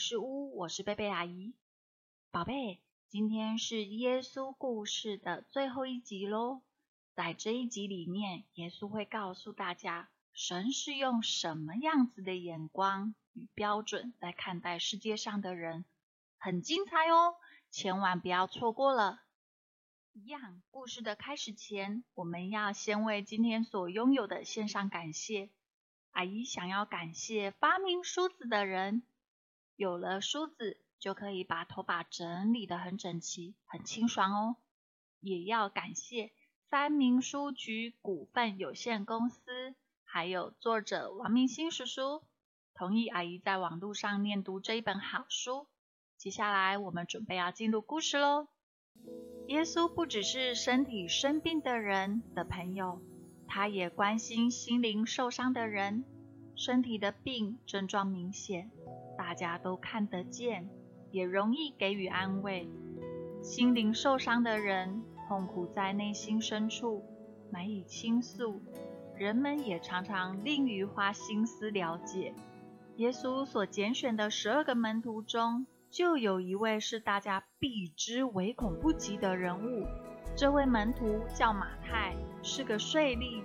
是屋，我是贝贝阿姨。宝贝，今天是耶稣故事的最后一集喽。在这一集里面，耶稣会告诉大家，神是用什么样子的眼光与标准来看待世界上的人，很精彩哦，千万不要错过了。一样，故事的开始前，我们要先为今天所拥有的献上感谢。阿姨想要感谢发明梳子的人，有了梳子就可以把头发整理得很整齐、很清爽哦。也要感谢三明书局股份有限公司，还有作者王明星叔叔，同意阿姨在网络上念读这一本好书。接下来我们准备要进入故事喽。耶稣不只是身体生病的人的朋友。他也关心心灵受伤的人，身体的病症状明显，大家都看得见，也容易给予安慰。心灵受伤的人痛苦在内心深处，难以倾诉，人们也常常吝于花心思了解。耶稣所拣选的十二个门徒中，就有一位是大家避之唯恐不及的人物。这位门徒叫马太，是个税吏。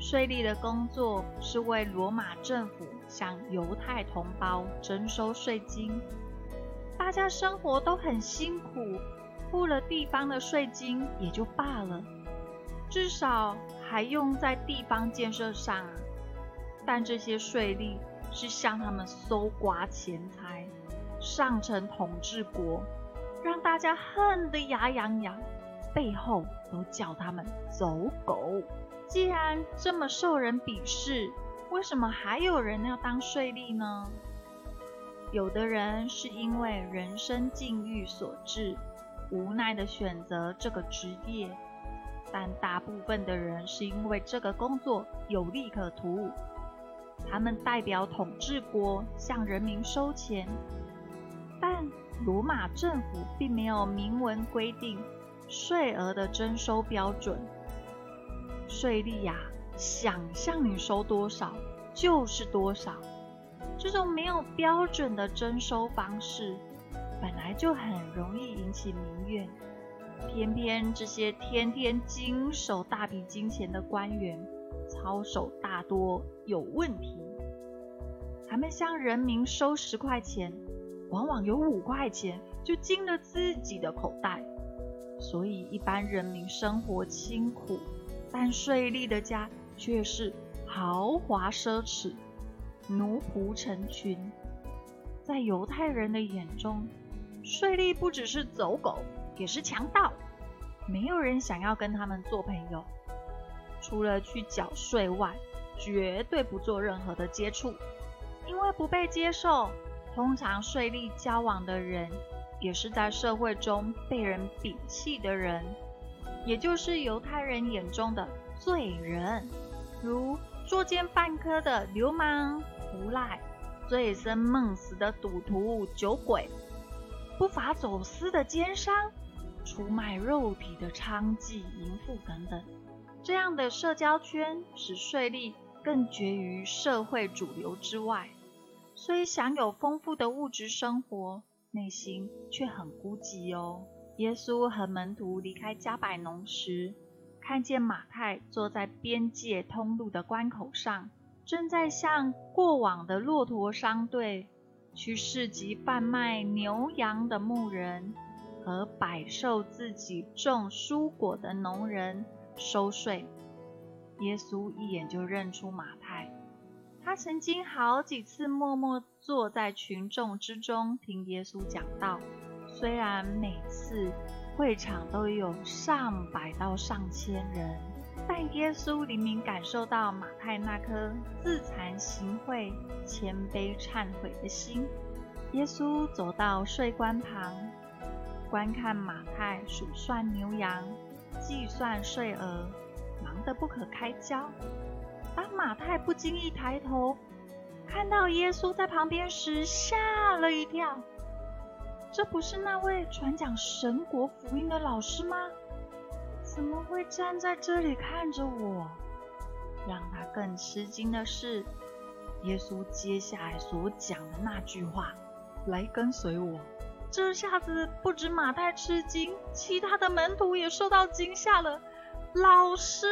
税吏的工作是为罗马政府向犹太同胞征收税金。大家生活都很辛苦，付了地方的税金也就罢了，至少还用在地方建设上啊。但这些税吏是向他们搜刮钱财，上层统治国，让大家恨得牙痒痒。背后都叫他们走狗。既然这么受人鄙视，为什么还有人要当税吏呢？有的人是因为人生境遇所致，无奈的选择这个职业；但大部分的人是因为这个工作有利可图，他们代表统治国向人民收钱。但罗马政府并没有明文规定。税额的征收标准，税吏呀，想向你收多少就是多少。这种没有标准的征收方式，本来就很容易引起民怨。偏偏这些天天经手大笔金钱的官员，操守大多有问题。他们向人民收十块钱，往往有五块钱就进了自己的口袋。所以，一般人民生活清苦，但税吏的家却是豪华奢侈，奴仆成群。在犹太人的眼中，税吏不只是走狗，也是强盗。没有人想要跟他们做朋友，除了去缴税外，绝对不做任何的接触，因为不被接受。通常税吏交往的人。也是在社会中被人摒弃的人，也就是犹太人眼中的罪人，如作奸犯科的流氓、无赖、醉生梦死的赌徒、酒鬼、不法走私的奸商、出卖肉体的娼妓、淫妇等等。这样的社交圈使税吏更绝于社会主流之外，虽享有丰富的物质生活。内心却很孤寂哦。耶稣和门徒离开加百农时，看见马太坐在边界通路的关口上，正在向过往的骆驼商队、去市集贩卖牛羊的牧人和百兽自己种蔬果的农人收税。耶稣一眼就认出马。他曾经好几次默默坐在群众之中听耶稣讲道，虽然每次会场都有上百到上千人，但耶稣灵敏感受到马太那颗自惭形秽、谦卑忏悔的心。耶稣走到税关旁，观看马太数算牛羊、计算税额，忙得不可开交。当马太不经意抬头看到耶稣在旁边时，吓了一跳。这不是那位传讲神国福音的老师吗？怎么会站在这里看着我？让他更吃惊的是，耶稣接下来所讲的那句话：“来跟随我。”这下子不止马太吃惊，其他的门徒也受到惊吓了。老师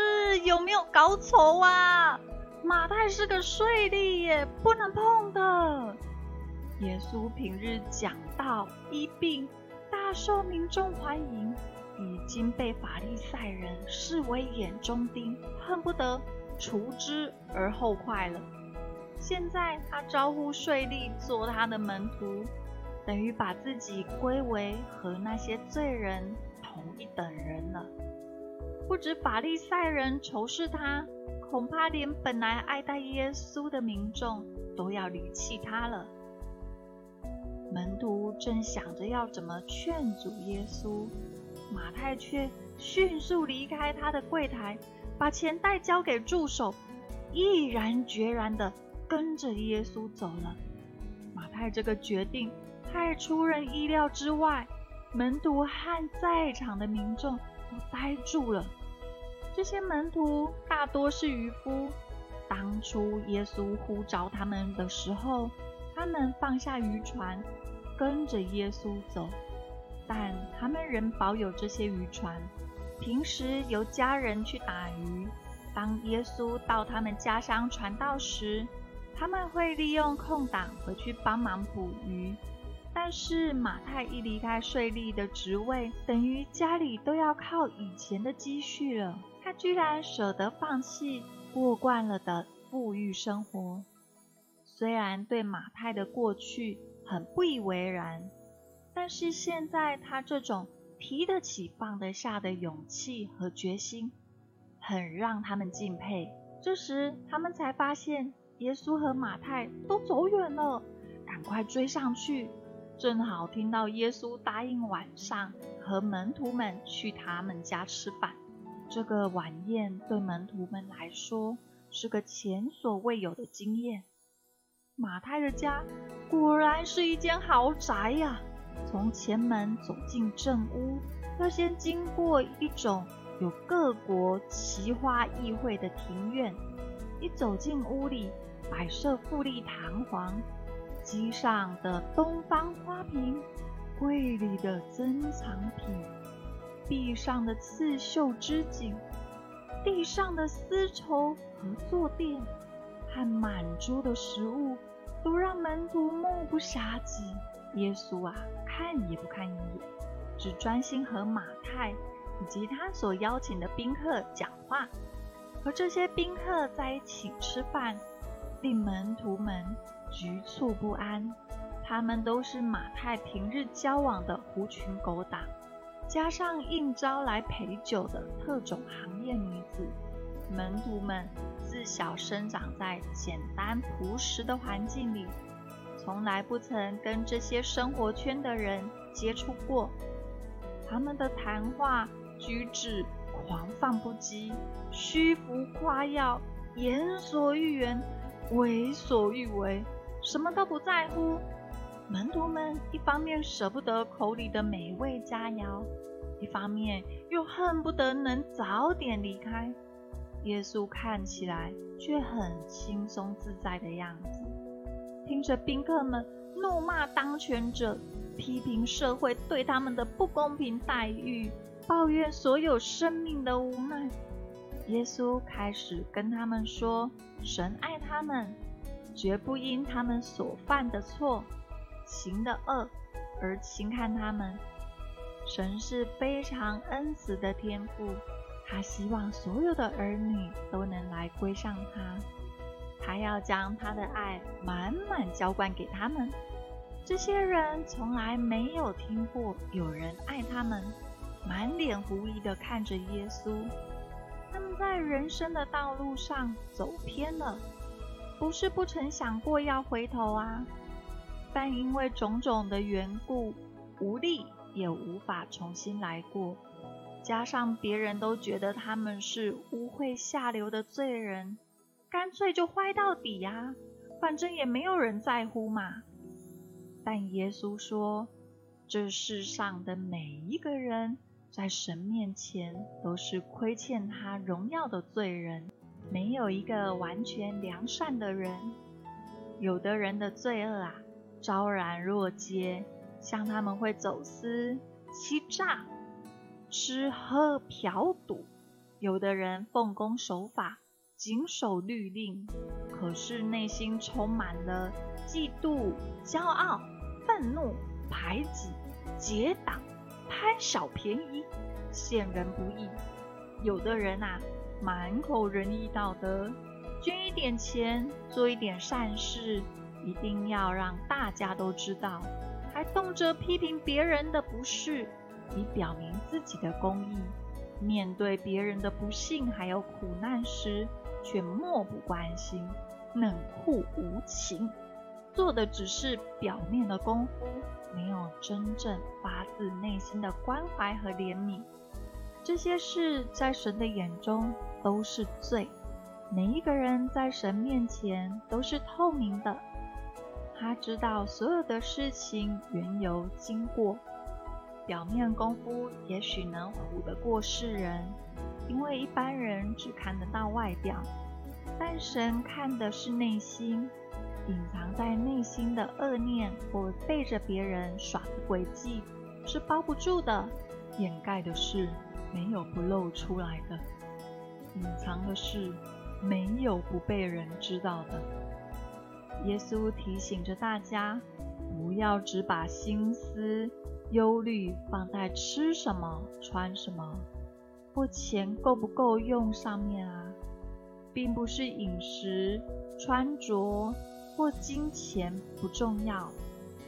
有没有搞错啊？马太是个税吏耶，不能碰的。耶稣平日讲道、医病，大受民众欢迎，已经被法利赛人视为眼中钉，恨不得除之而后快了。现在他招呼税吏做他的门徒。等于把自己归为和那些罪人同一等人了。不止法利赛人仇视他，恐怕连本来爱戴耶稣的民众都要离弃他了。门徒正想着要怎么劝阻耶稣，马太却迅速离开他的柜台，把钱袋交给助手，毅然决然地跟着耶稣走了。马太这个决定。太出人意料之外，门徒和在场的民众都呆住了。这些门徒大多是渔夫，当初耶稣呼召他们的时候，他们放下渔船，跟着耶稣走。但他们仍保有这些渔船，平时由家人去打鱼。当耶稣到他们家乡传道时，他们会利用空档回去帮忙捕鱼。但是马太一离开税吏的职位，等于家里都要靠以前的积蓄了。居然舍得放弃过惯了的富裕生活。虽然对马太的过去很不以为然，但是现在他这种提得起放得下的勇气和决心，很让他们敬佩。这时他们才发现，耶稣和马太都走远了，赶快追上去。正好听到耶稣答应晚上和门徒们去他们家吃饭。这个晚宴对门徒们来说是个前所未有的经验。马太的家果然是一间豪宅呀！从前门走进正屋，要先经过一种有各国奇花异卉的庭院。一走进屋里，摆设富丽堂皇。机上的东方花瓶，柜里的珍藏品，壁上的刺绣织锦，地上的丝绸和坐垫，和满桌的食物，都让门徒目不暇接。耶稣啊，看也不看一眼，只专心和马太以及他所邀请的宾客讲话。和这些宾客在一起吃饭，令门徒们。局促不安，他们都是马太平日交往的狐群狗党，加上应招来陪酒的特种行业女子。门徒们自小生长在简单朴实的环境里，从来不曾跟这些生活圈的人接触过。他们的谈话举止狂放不羁，虚浮夸耀，言所欲言，为所欲为。什么都不在乎。门徒们一方面舍不得口里的美味佳肴，一方面又恨不得能早点离开。耶稣看起来却很轻松自在的样子，听着宾客们怒骂当权者，批评社会对他们的不公平待遇，抱怨所有生命的无奈。耶稣开始跟他们说：“神爱他们。”绝不因他们所犯的错、行的恶而轻看他们。神是非常恩慈的天父，他希望所有的儿女都能来归向他。他要将他的爱满满浇灌给他们。这些人从来没有听过有人爱他们，满脸狐疑地看着耶稣。他们在人生的道路上走偏了。不是不曾想过要回头啊，但因为种种的缘故，无力也无法重新来过。加上别人都觉得他们是污秽下流的罪人，干脆就坏到底呀，反正也没有人在乎嘛。但耶稣说，这世上的每一个人，在神面前都是亏欠他荣耀的罪人。没有一个完全良善的人，有的人的罪恶啊，昭然若揭，像他们会走私、欺诈、吃喝嫖赌；有的人奉公守法，谨守律令，可是内心充满了嫉妒、骄傲、愤怒、排挤、结党、贪小便宜、陷人不义；有的人啊，满口仁义道德。捐一点钱，做一点善事，一定要让大家都知道，还动辄批评别人的不是，以表明自己的公义。面对别人的不幸还有苦难时，却漠不关心，冷酷无情，做的只是表面的功夫，没有真正发自内心的关怀和怜悯。这些事在神的眼中都是罪。每一个人在神面前都是透明的，他知道所有的事情缘由经过。表面功夫也许能唬得过世人，因为一般人只看得到外表，但神看的是内心。隐藏在内心的恶念或背着别人耍的诡计是包不住的，掩盖的是没有不露出来的，隐藏的是。没有不被人知道的。耶稣提醒着大家，不要只把心思、忧虑放在吃什么、穿什么，或钱够不够用上面啊，并不是饮食、穿着或金钱不重要，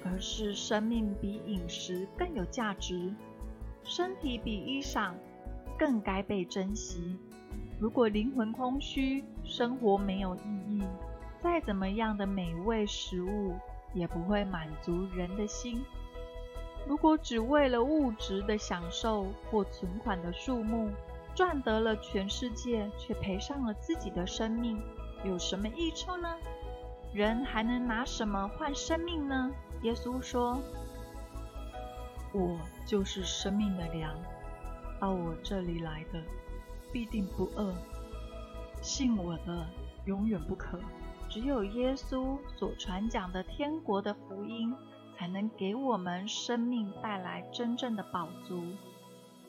而是生命比饮食更有价值，身体比衣裳更该被珍惜。如果灵魂空虚，生活没有意义，再怎么样的美味食物也不会满足人的心。如果只为了物质的享受或存款的数目，赚得了全世界，却赔上了自己的生命，有什么益处呢？人还能拿什么换生命呢？耶稣说：“我就是生命的粮，到我这里来的。”必定不饿，信我的永远不渴。只有耶稣所传讲的天国的福音，才能给我们生命带来真正的宝足。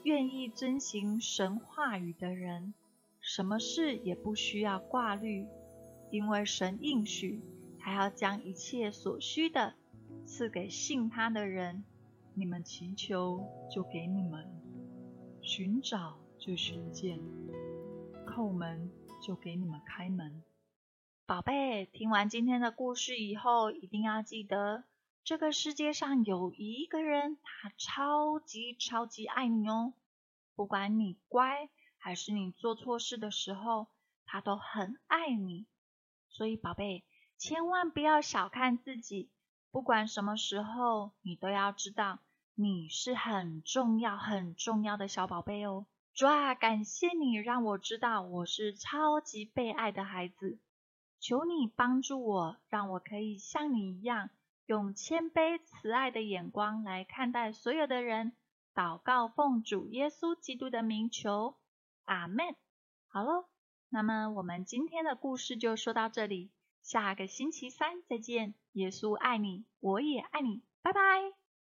愿意遵行神话语的人，什么事也不需要挂虑，因为神应许，他要将一切所需的赐给信他的人。你们祈求，就给你们；寻找。就寻见，叩门就给你们开门。宝贝，听完今天的故事以后，一定要记得，这个世界上有一个人，他超级超级爱你哦。不管你乖还是你做错事的时候，他都很爱你。所以，宝贝，千万不要小看自己，不管什么时候，你都要知道，你是很重要、很重要的小宝贝哦。主啊，感谢你让我知道我是超级被爱的孩子。求你帮助我，让我可以像你一样，用谦卑慈爱的眼光来看待所有的人。祷告奉主耶稣基督的名求，阿门。好喽，那么我们今天的故事就说到这里，下个星期三再见。耶稣爱你，我也爱你，拜拜。